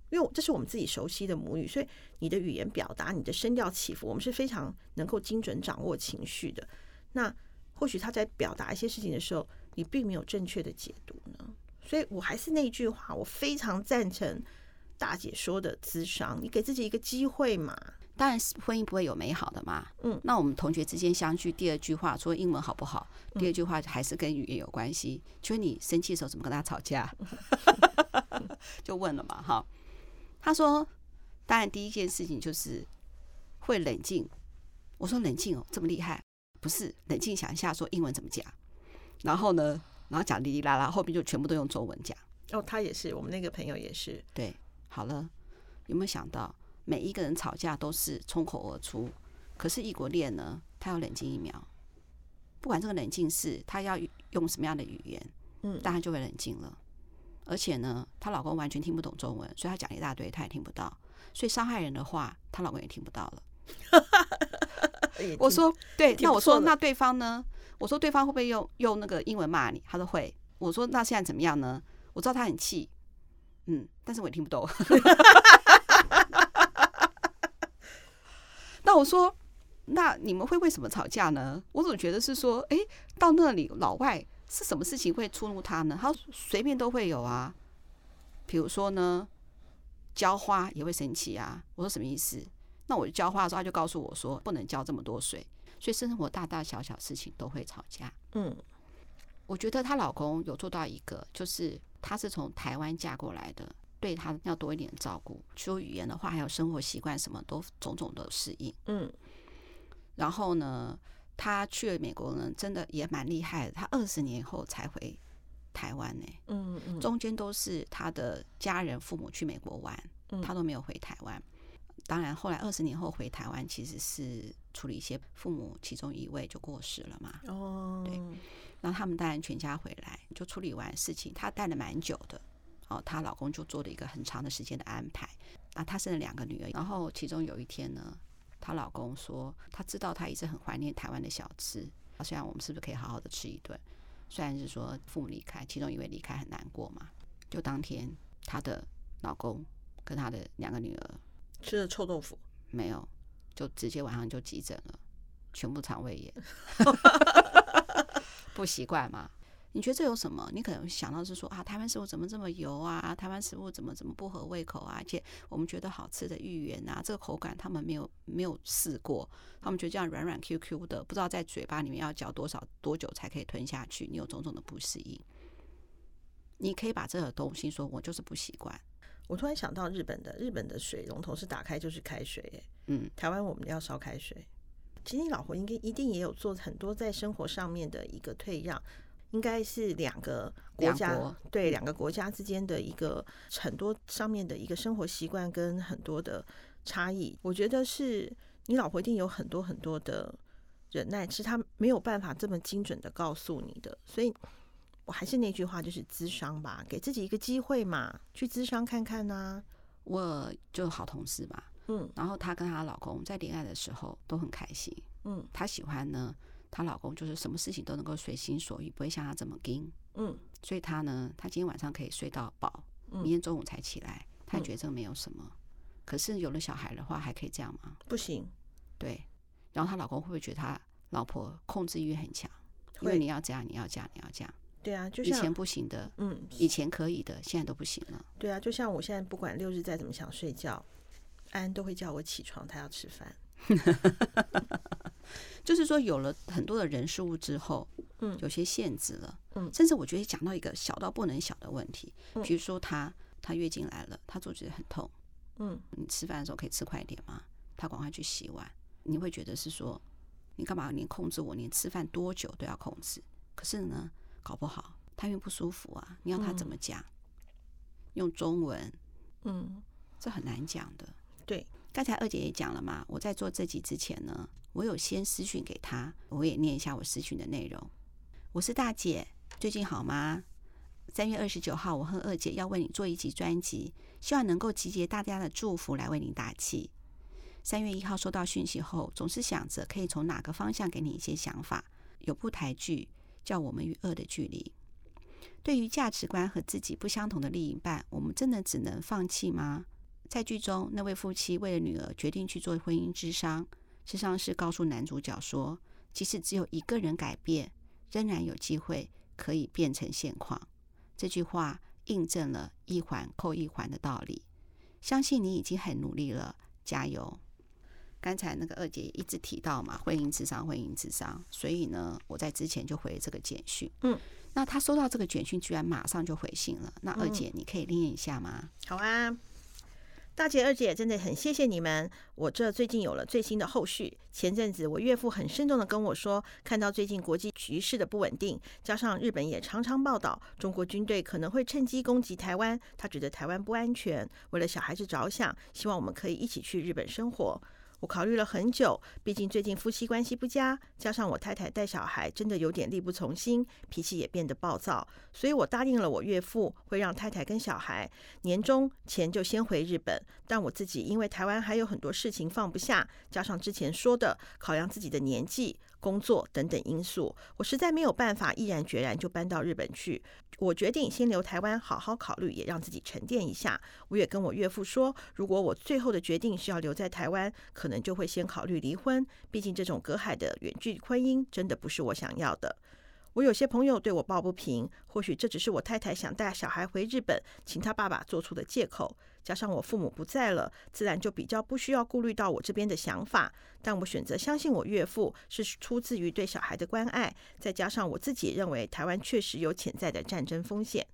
因为这是我们自己熟悉的母语，所以你的语言表达、你的声调起伏，我们是非常能够精准掌握情绪的。那或许他在表达一些事情的时候，你并没有正确的解读呢。所以我还是那句话，我非常赞成大姐说的智商，你给自己一个机会嘛。
当然，婚姻不会有美好的嘛。嗯，那我们同学之间相聚，第二句话说英文好不好？第二句话还是跟语言有关系。就是你生气的时候怎么跟他吵架？[LAUGHS] 就问了嘛，哈。他说：“当然，第一件事情就是会冷静。”我说：“冷静哦，这么厉害？不是冷静，想一下说英文怎么讲。然后呢，然后讲哩哩啦啦，后面就全部都用中文讲。
哦，他也是，我们那个朋友也是。
对，好了，有没有想到每一个人吵架都是冲口而出？可是异国恋呢，他要冷静一秒，不管这个冷静是他要用什么样的语言，嗯，当然就会冷静了。”而且呢，她老公完全听不懂中文，所以她讲一大堆，她也听不到。所以伤害人的话，她老公也听不到了。[LAUGHS] 我说对，那我说那对方呢？我说对方会不会用用那个英文骂你？他说会。我说那现在怎么样呢？我知道他很气，嗯，但是我也听不懂。[LAUGHS] 那我说，那你们会为什么吵架呢？我总觉得是说，哎，到那里老外。是什么事情会触怒他呢？他随便都会有啊，比如说呢，浇花也会生气啊。我说什么意思？那我浇花的时候，他就告诉我说不能浇这么多水。所以生活大大小小事情都会吵架。
嗯，
我觉得她老公有做到一个，就是她是从台湾嫁过来的，对她要多一点照顾，说语言的话，还有生活习惯，什么都种种的适应。
嗯，
然后呢，她去了美国呢，真的也蛮厉害的。他二十年后才回台湾呢。
嗯嗯，
中间都是他的家人父母去美国玩，他都没有回台湾。当然，后来二十年后回台湾，其实是处理一些父母其中一位就过世了嘛。
哦，
对，然后他们当然全家回来就处理完事情，他待了蛮久的。哦，她老公就做了一个很长的时间的安排。啊，她生了两个女儿，然后其中有一天呢，她老公说他知道她一直很怀念台湾的小吃。啊，虽然我们是不是可以好好的吃一顿？虽然是说父母离开，其中一位离开很难过嘛。就当天，她的老公跟她的两个女儿。
吃了臭豆腐
没有，就直接晚上就急诊了，全部肠胃炎，[LAUGHS] 不习惯吗？你觉得这有什么？你可能想到是说啊，台湾食物怎么这么油啊？台湾食物怎么怎么不合胃口啊？而且我们觉得好吃的芋圆啊，这个口感他们没有没有试过，他们觉得这样软软 Q Q 的，不知道在嘴巴里面要嚼多少多久才可以吞下去，你有种种的不适应。你可以把这个东西说，我就是不习惯。
我突然想到日本的，日本的水龙头是打开就是开水，哎，
嗯，
台湾我们要烧开水。其实你老婆应该一定也有做很多在生活上面的一个退让，应该是两个国家对两个国家之间的一个很多上面的一个生活习惯跟很多的差异。我觉得是你老婆一定有很多很多的忍耐，是她没有办法这么精准的告诉你的，所以。我还是那句话，就是咨商吧，给自己一个机会嘛，去咨商看看呐、啊。
我就好同事吧，
嗯，
然后她跟她老公在恋爱的时候都很开心，
嗯，
她喜欢呢，她老公就是什么事情都能够随心所欲，不会像她这么硬，
嗯，
所以她呢，她今天晚上可以睡到饱，明天中午才起来，她也觉得这个没有什么。嗯、可是有了小孩的话，还可以这样吗？
不行，
对。然后她老公会不会觉得她老婆控制欲很强？因为你要这样，你要这样，你要这样。
对啊，就像
以前不行的，
嗯，
以前可以的，现在都不行了。
对啊，就像我现在不管六日再怎么想睡觉，安都会叫我起床，他要吃饭。[LAUGHS]
就是说，有了很多的人事物之后，
嗯，
有些限制了，
嗯，
甚至我觉得讲到一个小到不能小的问题，
嗯，
比如说他他月经来了，他肚子很痛，
嗯，
你吃饭的时候可以吃快一点吗？他赶快去洗碗，你会觉得是说，你干嘛？连控制我，连吃饭多久都要控制？可是呢？搞不好他因为不舒服啊，你要他怎么讲？嗯、用中文，
嗯，
这很难讲的。
对，
刚才二姐也讲了嘛，我在做这集之前呢，我有先私讯给她，我也念一下我私讯的内容。我是大姐，最近好吗？三月二十九号，我和二姐要为你做一集专辑，希望能够集结大家的祝福来为你打气。三月一号收到讯息后，总是想着可以从哪个方向给你一些想法。有部台剧。叫我们与恶的距离。对于价值观和自己不相同的另一半，我们真的只能放弃吗？在剧中，那位夫妻为了女儿决定去做婚姻之商，智商是告诉男主角说，即使只有一个人改变，仍然有机会可以变成现况。这句话印证了一环扣一环的道理。相信你已经很努力了，加油！刚才那个二姐一直提到嘛，婚姻智商，婚姻智商，所以呢，我在之前就回了这个简讯。
嗯，
那她收到这个简讯，居然马上就回信了。那二姐，你可以练一下吗？
嗯，好啊，大姐、二姐，真的很谢谢你们。我这最近有了最新的后续。前阵子我岳父很慎重的跟我说，看到最近国际局势的不稳定，加上日本也常常报道中国军队可能会趁机攻击台湾，他觉得台湾不安全。为了小孩子着想，希望我们可以一起去日本生活。我考虑了很久，毕竟最近夫妻关系不佳，加上我太太带小孩真的有点力不从心，脾气也变得暴躁，所以我答应了我岳父，会让太太跟小孩年终前就先回日本。但我自己因为台湾还有很多事情放不下，加上之前说的考量自己的年纪、工作等等因素，我实在没有办法毅然决然就搬到日本去。我决定先留台湾，好好考虑，也让自己沉淀一下。我也跟我岳父说，如果我最后的决定是要留在台湾，可能就会先考虑离婚。毕竟这种隔海的远距婚姻真的不是我想要的。我有些朋友对我抱不平，或许这只是我太太想带小孩回日本，请他爸爸做出的借口。加上我父母不在了，自然就比较不需要顾虑到我这边的想法。但我选择相信我岳父是出自于对小孩的关爱，再加上我自己认为台湾确实有潜在的战争风险。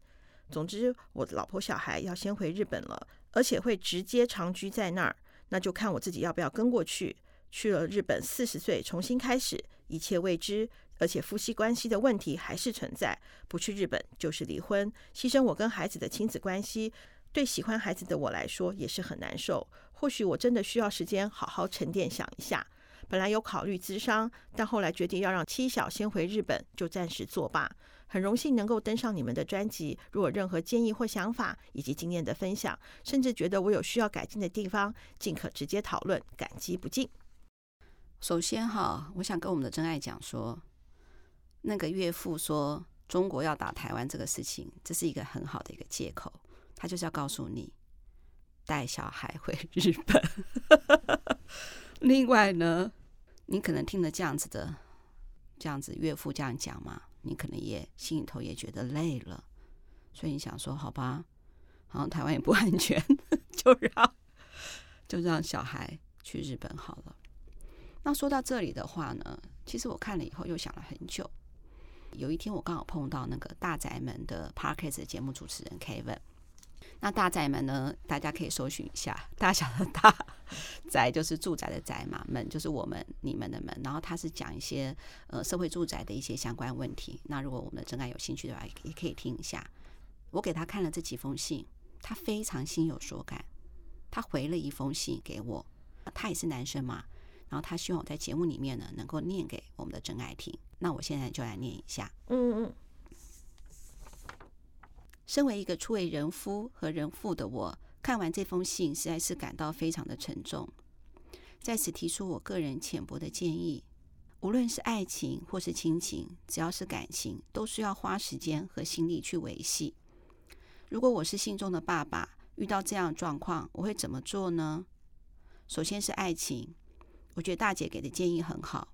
总之，我的老婆小孩要先回日本了，而且会直接长居在那儿，那就看我自己要不要跟过去。去了日本，四十岁重新开始，一切未知，而且夫妻关系的问题还是存在。不去日本就是离婚，牺牲我跟孩子的亲子关系，对喜欢孩子的我来说也是很难受。或许我真的需要时间好好沉淀想一下。本来有考虑咨商，但后来决定要让七小先回日本，就暂时作罢。很荣幸能够登上你们的专辑，如果任何建议或想法，以及经验的分享，甚至觉得我有需要改进的地方，尽可直接讨论，感激不尽。
首先哈，我想跟我们的真爱讲说，那个岳父说中国要打台湾这个事情，这是一个很好的一个借口，他就是要告诉你带小孩回 [LAUGHS] 日本。另外呢，你可能听了这样子的这样子岳父这样讲嘛，你可能也心里头也觉得累了，所以你想说好吧，好像台湾也不安全，[LAUGHS] 就让就让小孩去日本好了。那说到这里的话呢，其实我看了以后又想了很久。有一天我刚好碰到那个大宅门的 Podcast 节目主持人 Kevin。那大宅门呢，大家可以搜寻一下，大小的大宅就是住宅的宅嘛，门就是我们你们的门。然后他是讲一些呃社会住宅的一些相关问题。那如果我们的真爱有兴趣的话，也可以听一下。我给他看了这几封信，他非常心有所感。他回了一封信给我，他也是男生嘛。然后他希望我在节目里面呢，能够念给我们的真爱听。那我现在就来念一下。嗯嗯。身为一个初为人夫和人父的我，看完这封信实在是感到非常的沉重。在此提出我个人浅薄的建议：无论是爱情或是亲情，只要是感情，都需要花时间和心力去维系。如果我是信中的爸爸，遇到这样状况，我会怎么做呢？首先是爱情。我觉得大姐给的建议很好，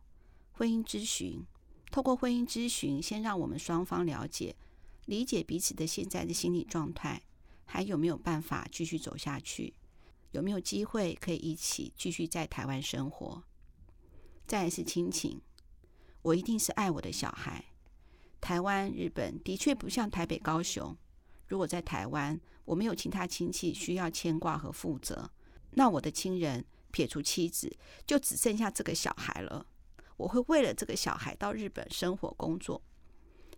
婚姻咨询，透过婚姻咨询，先让我们双方了解、理解彼此的现在的心理状态，还有没有办法继续走下去，有没有机会可以一起继续在台湾生活。再来是亲情，我一定是爱我的小孩。台湾、日本的确不像台北、高雄。如果在台湾，我没有其他亲戚需要牵挂和负责，那我的亲人。撇除妻子，就只剩下这个小孩了。我会为了这个小孩到日本生活工作。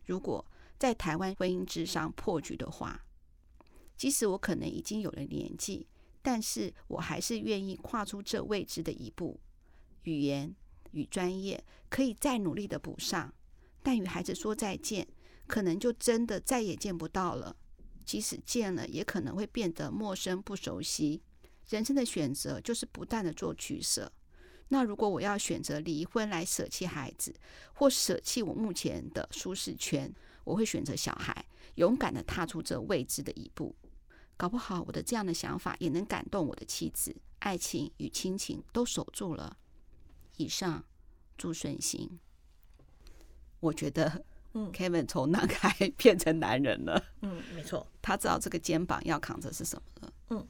如果在台湾婚姻之上破局的话，即使我可能已经有了年纪，但是我还是愿意跨出这未知的一步。语言与专业可以再努力的补上，但与孩子说再见，可能就真的再也见不到了。即使见了，也可能会变得陌生不熟悉。人生的选择就是不断的做取舍。那如果我要选择离婚来舍弃孩子，或舍弃我目前的舒适圈，我会选择小孩，勇敢的踏出这未知的一步。搞不好我的这样的想法也能感动我的妻子，爱情与亲情都守住了。以上，祝顺心。我觉得，嗯，Kevin 从男孩 [LAUGHS] 变成男人了。
嗯，没错，
他知道这个肩膀要扛着是什么了。嗯。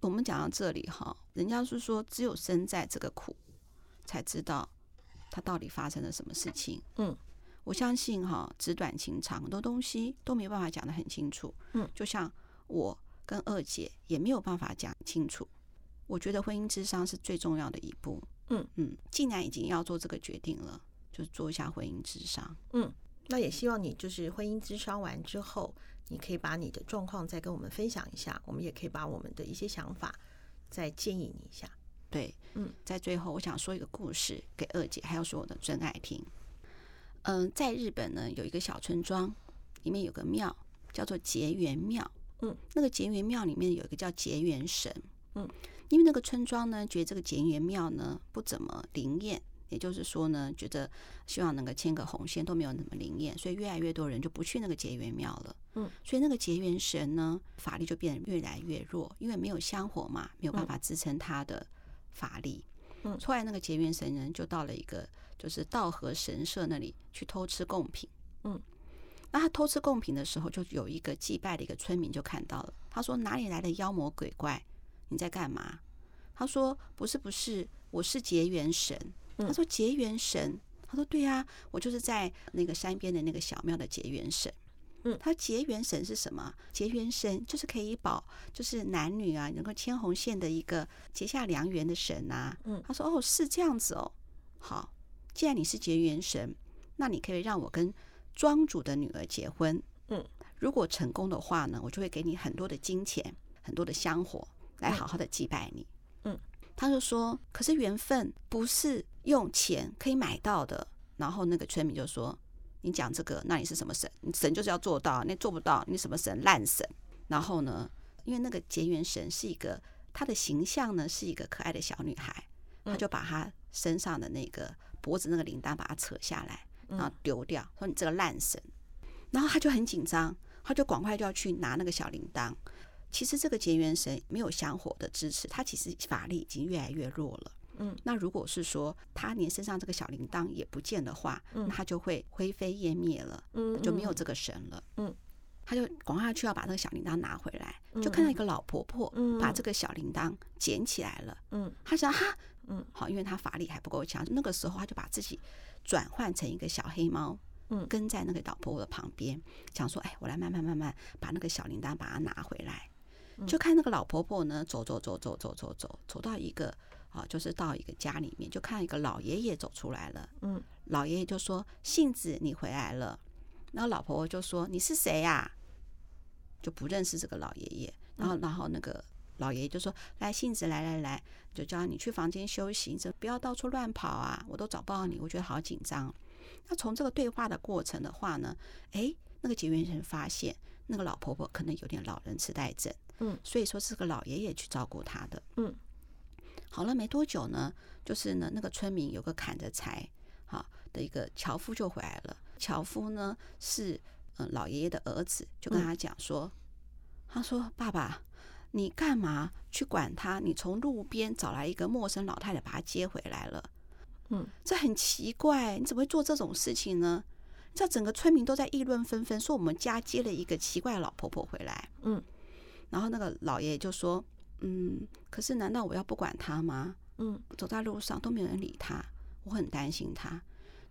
我们讲到这里哈，人家是说只有身在这个苦，才知道他到底发生了什么事情。嗯，我相信哈，纸短情长，很多东西都没办法讲得很清楚。嗯，就像我跟二姐也没有办法讲清楚。我觉得婚姻之商是最重要的一步。嗯嗯，既然已经要做这个决定了，就做一下婚姻之商。嗯，
那也希望你就是婚姻之商完之后。你可以把你的状况再跟我们分享一下，我们也可以把我们的一些想法再建议你一下。
对，嗯，在最后我想说一个故事给二姐，还有说我的真爱听。嗯，在日本呢，有一个小村庄，里面有个庙叫做结缘庙。嗯，那个结缘庙里面有一个叫结缘神。嗯，因为那个村庄呢，觉得这个结缘庙呢不怎么灵验。也就是说呢，觉得希望能够牵个红线都没有那么灵验，所以越来越多人就不去那个结缘庙了。嗯，所以那个结缘神呢，法力就变得越来越弱，因为没有香火嘛，没有办法支撑他的法力。嗯，后来那个结缘神人就到了一个就是道和神社那里去偷吃贡品。嗯，那他偷吃贡品的时候，就有一个祭拜的一个村民就看到了。他说：“哪里来的妖魔鬼怪？你在干嘛？”他说：“不是，不是，我是结缘神。”他说：“结缘神。”他说：“对呀，我就是在那个山边的那个小庙的结缘神。”嗯，他结缘神是什么？结缘神就是可以保，就是男女啊能够牵红线的一个结下良缘的神呐。嗯，他说：“哦，是这样子哦。好，既然你是结缘神，那你可以让我跟。”庄主的女儿结婚，嗯，如果成功的话呢，我就会给你很多的金钱，很多的香火，来好好的祭拜你。嗯，他就说，可是缘分不是用钱可以买到的。然后那个村民就说，你讲这个，那你是什么神？你神就是要做到，你做不到，你什么神？烂神。然后呢，因为那个结缘神是一个，他的形象呢是一个可爱的小女孩，他就把他身上的那个脖子那个铃铛把它扯下来。然后丢掉，说你这个烂神，然后他就很紧张，他就赶快就要去拿那个小铃铛。其实这个结缘神没有香火的支持，他其实法力已经越来越弱了。嗯，那如果是说他连身上这个小铃铛也不见的话，那他就会灰飞烟灭了，嗯，就没有这个神了。嗯，他就赶快去要把那个小铃铛拿回来，就看到一个老婆婆把这个小铃铛捡起来了。嗯，他想哈，嗯，好，因为他法力还不够强，那个时候他就把自己。转换成一个小黑猫，嗯，跟在那个老婆婆的旁边，想说：“哎，我来慢慢慢慢把那个小铃铛把它拿回来。”就看那个老婆婆呢，走走走走走走走，走到一个啊，就是到一个家里面，就看一个老爷爷走出来了。嗯，老爷爷就说：“杏子，你回来了。”然后老婆婆就说：“你是谁呀？”就不认识这个老爷爷。然后，然后那个。老爷爷就说：“来，杏子，来来来，就叫你去房间休息，这不要到处乱跑啊！我都找不到你，我觉得好紧张。”那从这个对话的过程的话呢，哎，那个结缘人发现那个老婆婆可能有点老人痴呆症，嗯，所以说是个老爷爷去照顾她的，嗯。好了，没多久呢，就是呢，那个村民有个砍着柴，哈的一个樵夫就回来了。樵夫呢是嗯老爷爷的儿子，就跟他讲说：“他说爸爸。”你干嘛去管他？你从路边找来一个陌生老太太，把她接回来了。嗯，这很奇怪，你怎么会做这种事情呢？这整个村民都在议论纷纷，说我们家接了一个奇怪的老婆婆回来。嗯，然后那个老爷爷就说：“嗯，可是难道我要不管他吗？嗯，走在路上都没有人理他，我很担心他。”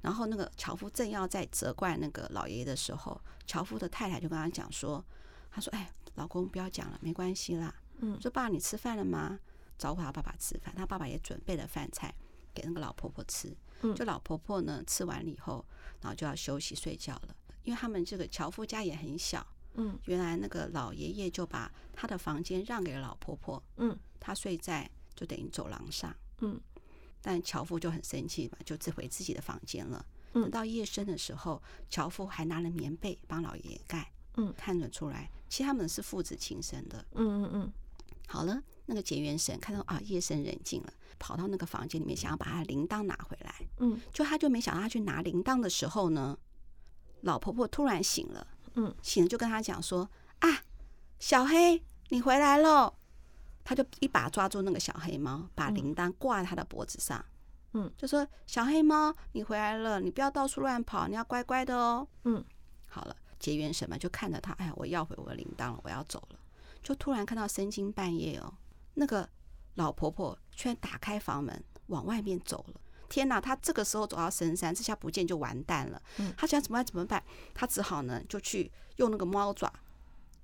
然后那个樵夫正要在责怪那个老爷爷的时候，樵夫的太太就跟他讲说：“他说，哎。”老公，不要讲了，没关系啦。嗯，说爸，你吃饭了吗？招呼他爸爸吃饭，他爸爸也准备了饭菜给那个老婆婆吃。嗯，就老婆婆呢，吃完了以后，然后就要休息睡觉了。因为他们这个樵夫家也很小。嗯，原来那个老爷爷就把他的房间让给了老婆婆。嗯，他睡在就等于走廊上。嗯，但樵夫就很生气嘛，就只回自己的房间了。等到夜深的时候，樵夫还拿了棉被帮老爷爷盖。嗯，看得出来，其实他们是父子情深的。嗯嗯嗯。好了，那个结缘神看到啊，夜深人静了，跑到那个房间里面，想要把他铃铛拿回来。嗯，就他就没想到，他去拿铃铛的时候呢，老婆婆突然醒了。嗯，醒了就跟他讲说：“啊，小黑，你回来喽！”他就一把抓住那个小黑猫，把铃铛挂在他的脖子上。嗯，就说：“小黑猫，你回来了，你不要到处乱跑，你要乖乖的哦。”嗯，好了。结缘什么，就看着他，哎呀，我要回我的铃铛了，我要走了。就突然看到深更半夜哦，那个老婆婆居然打开房门往外面走了。天哪，他这个时候走到深山，这下不见就完蛋了。他想怎么办？怎么办？他只好呢，就去用那个猫爪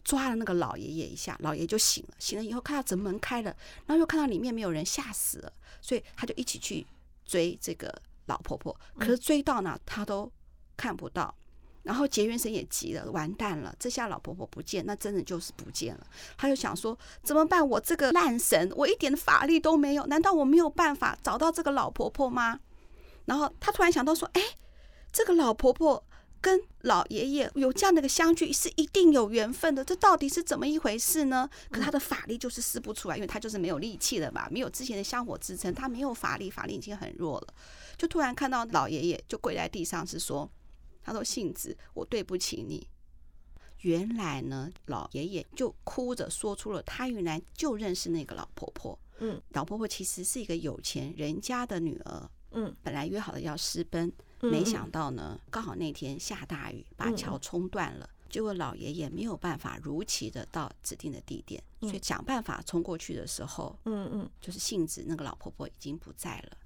抓了那个老爷爷一下，老爷爷就醒了。醒了以后看到整门开了，然后又看到里面没有人，吓死了。所以他就一起去追这个老婆婆，可是追到哪他都看不到。然后结缘神也急了，完蛋了！这下老婆婆不见，那真的就是不见了。他就想说怎么办？我这个烂神，我一点法力都没有，难道我没有办法找到这个老婆婆吗？然后他突然想到说，哎，这个老婆婆跟老爷爷有这样的一个相聚，是一定有缘分的。这到底是怎么一回事呢？可他的法力就是施不出来，因为他就是没有力气了嘛，没有之前的香火支撑，他没有法力，法力已经很弱了。就突然看到老爷爷就跪在地上，是说。他说：“杏子，我对不起你。”原来呢，老爷爷就哭着说出了他原来就认识那个老婆婆。嗯，老婆婆其实是一个有钱人家的女儿。嗯，本来约好了要私奔，没想到呢，刚好那天下大雨，把桥冲断了。结果老爷爷没有办法如期的到指定的地点，所以想办法冲过去的时候，嗯嗯，就是杏子那个老婆婆已经不在了。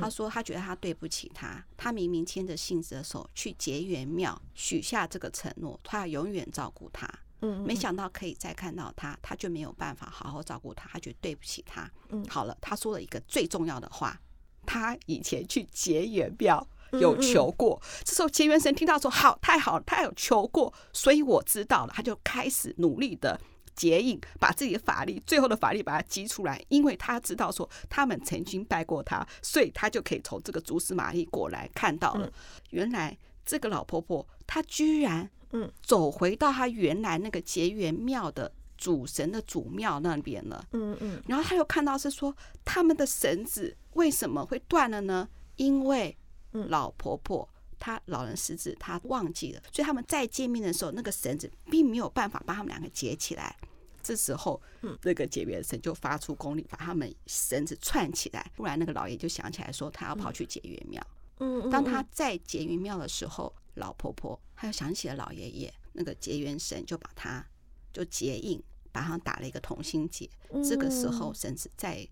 他说他觉得他对不起他，他明明牵着杏子的手去结缘庙许下这个承诺，他要永远照顾他。嗯，没想到可以再看到他，他就没有办法好好照顾他，他觉得对不起他。嗯，好了，他说了一个最重要的话，他以前去结缘庙。有求过，这时候结缘神听到说好，太好了，他有求过，所以我知道了，他就开始努力的结印，把自己的法力，最后的法力把它激出来，因为他知道说他们曾经拜过他，所以他就可以从这个蛛丝马迹过来看到了，原来这个老婆婆她居然嗯。走回到她原来那个结缘庙的主神的主庙那边了，嗯嗯，然后他又看到是说他们的绳子为什么会断了呢？因为老婆婆她老人失智，他忘记了，所以他们再见面的时候，那个绳子并没有办法把他们两个结起来。这时候，那个结缘神就发出功力，把他们绳子串起来。不然，那个老爷就想起来说，他要跑去结缘庙。嗯，当他在结缘庙的时候，老婆婆她又想起了老爷爷，那个结缘神就把他就结印，把他打了一个同心结。这个时候，绳子在。
再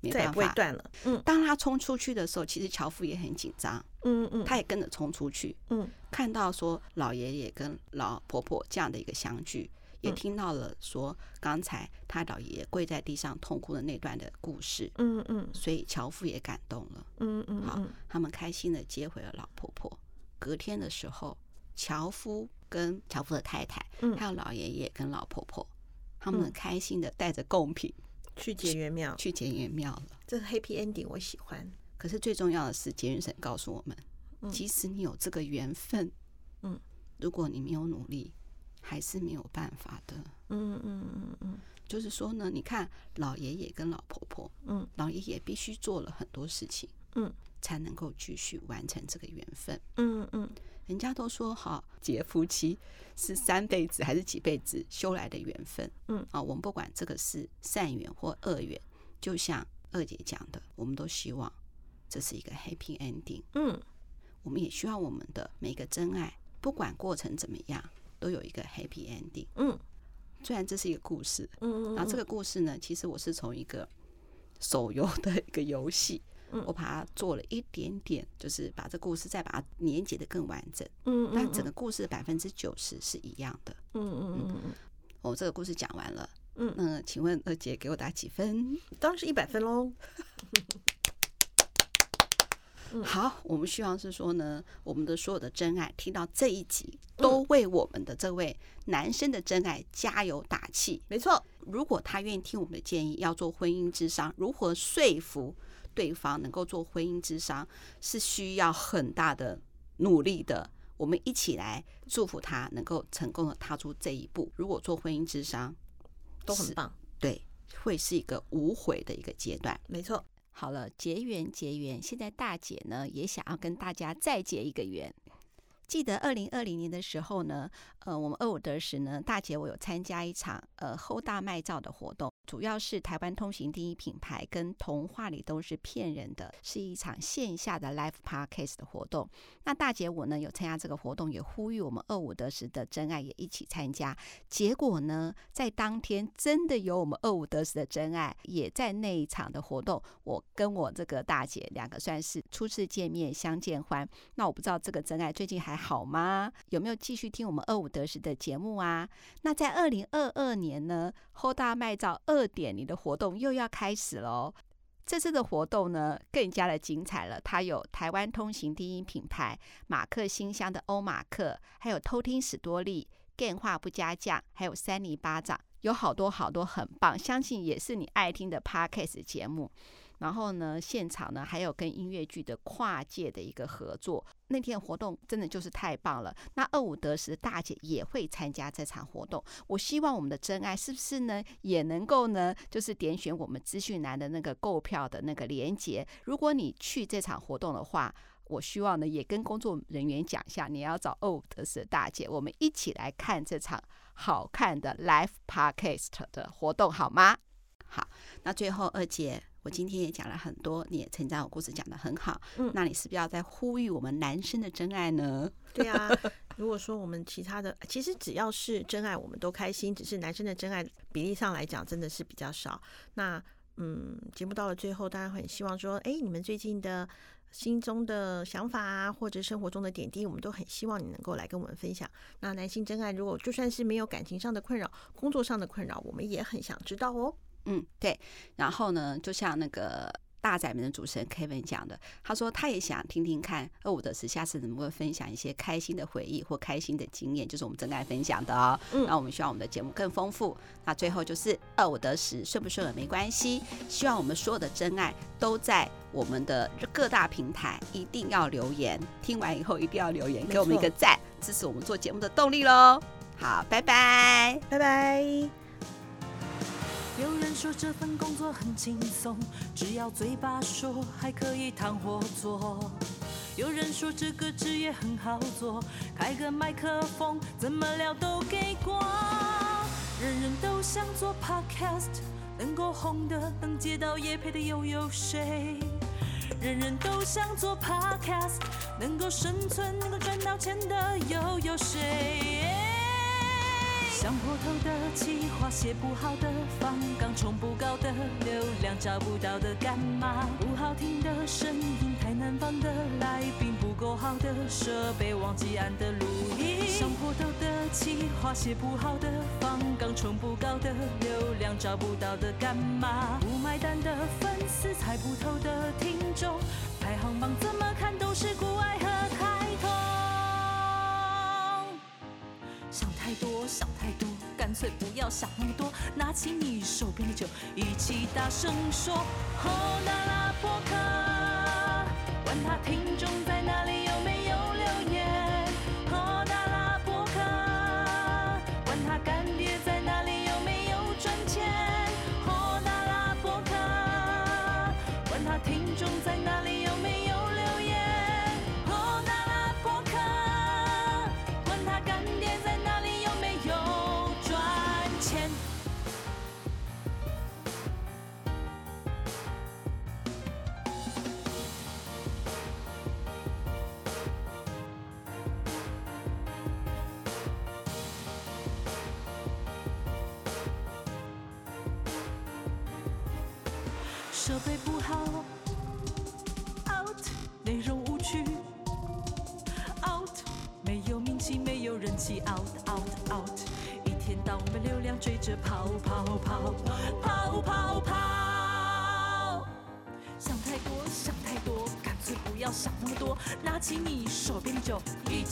也不会断了。
嗯，当他冲出去的时候，其实樵夫也很紧张。嗯嗯，他也跟着冲出去。嗯，看到说老爷爷跟老婆婆这样的一个相聚，也听到了说刚才他老爷爷跪在地上痛哭的那段的故事。嗯嗯，所以樵夫也感动了。嗯嗯，好，他们开心的接回了老婆婆。隔天的时候，樵夫跟樵夫的太太，还有老爷爷跟老婆婆，他们开心的带着贡品。
去结缘庙，
去结缘庙了。
这个 happy ending 我喜欢。
可是最重要的是，结缘神告诉我们，即使你有这个缘分，嗯，如果你没有努力，还是没有办法的。嗯嗯嗯嗯，就是说呢，你看老爷爷跟老婆婆，嗯，老爷爷必须做了很多事情，嗯，才能够继续完成这个缘分。嗯嗯。人家都说哈结夫妻是三辈子还是几辈子修来的缘分，嗯。啊，我们不管这个是善缘或恶缘，就像二姐讲的，我们都希望这是一个 happy ending，嗯，我们也希望我们的每个真爱，不管过程怎么样，都有一个 happy ending，嗯，虽然这是一个故事，嗯嗯，然后这个故事呢，其实我是从一个手游的一个游戏。我把它做了一点点，就是把这故事再把它连接的更完整。嗯，但整个故事的百分之九十是一样的。嗯嗯嗯嗯。我这个故事讲完了。嗯，那请问二姐给我打几分？
当然是一百分喽。[LAUGHS]
好，我们希望是说呢，我们的所有的真爱听到这一集，都为我们的这位男生的真爱加油打气。
没错，
如果他愿意听我们的建议，要做婚姻智商，如何说服？对方能够做婚姻之商是需要很大的努力的，我们一起来祝福他能够成功的踏出这一步。如果做婚姻之商
都很棒，
对，会是一个无悔的一个阶段。
没错。
好了，结缘结缘，现在大姐呢也想要跟大家再结一个缘。记得二零二零年的时候呢，呃，我们二五得十呢，大姐我有参加一场呃后大卖照的活动。主要是台湾通行第一品牌跟童话里都是骗人的，是一场线下的 live podcast 的活动。那大姐我呢有参加这个活动，也呼吁我们二五得十的真爱也一起参加。结果呢，在当天真的有我们二五得十的真爱也在那一场的活动。我跟我这个大姐两个算是初次见面，相见欢。那我不知道这个真爱最近还好吗？有没有继续听我们二五得十的节目啊？那在二零二二年呢，，Hold 大卖照二。二点零的活动又要开始喽！这次的活动呢，更加的精彩了。它有台湾通行第一品牌马克信箱的欧马克，还有偷听史多利、电话不加酱，还有三尼巴掌，有好多好多很棒，相信也是你爱听的 Podcast 节目。然后呢，现场呢还有跟音乐剧的跨界的一个合作。那天活动真的就是太棒了。那二五得十大姐也会参加这场活动。我希望我们的真爱是不是呢，也能够呢，就是点选我们资讯栏的那个购票的那个链接。如果你去这场活动的话，我希望呢也跟工作人员讲一下，你要找二五得十大姐，我们一起来看这场好看的 Live Podcast 的活动，好吗？好，那最后二姐。我今天也讲了很多，你也成长我故事讲的很好。嗯，那你是不是要再呼吁我们男生的真爱呢？
对啊，如果说我们其他的，其实只要是真爱，我们都开心。只是男生的真爱比例上来讲，真的是比较少。那嗯，节目到了最后，当然很希望说，哎，你们最近的心中的想法啊，或者生活中的点滴，我们都很希望你能够来跟我们分享。那男性真爱，如果就算是没有感情上的困扰，工作上的困扰，我们也很想知道哦。
嗯，对。然后呢，就像那个大宅门的主持人 Kevin 讲的，他说他也想听听看二五得十下次能不能分享一些开心的回忆或开心的经验，就是我们真爱分享的哦。嗯，那我们希望我们的节目更丰富。那最后就是二五得十，顺不顺耳没关系。希望我们所有的真爱都在我们的各大平台一定要留言，听完以后一定要留言，给我们一个赞，支持我们做节目的动力喽。好，拜拜，
拜拜。
有人说这份工作很轻松，只要嘴巴说还可以谈合作。有人说这个职业很好做，开个麦克风怎么聊都给过。人人都想做 podcast，能够红的，能接到夜配的又有谁？人人都想做 podcast，能够生存，能够赚到钱的又有谁？想破头的企划，写不好的访纲，冲不高的流量，找不到的干嘛？不好听的声音，太难放的来宾，不够好的设备，忘记按的录音。想破头的企划，写不好的访纲，冲不高的流量，找不到的干嘛？不买单的粉丝，猜不透的听众，排行榜怎么看都是股癌和太多，想太多，干脆不要想那么多，拿起你手边的酒，一起大声说：吼啦啦播客，管他听。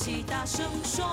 起大声说，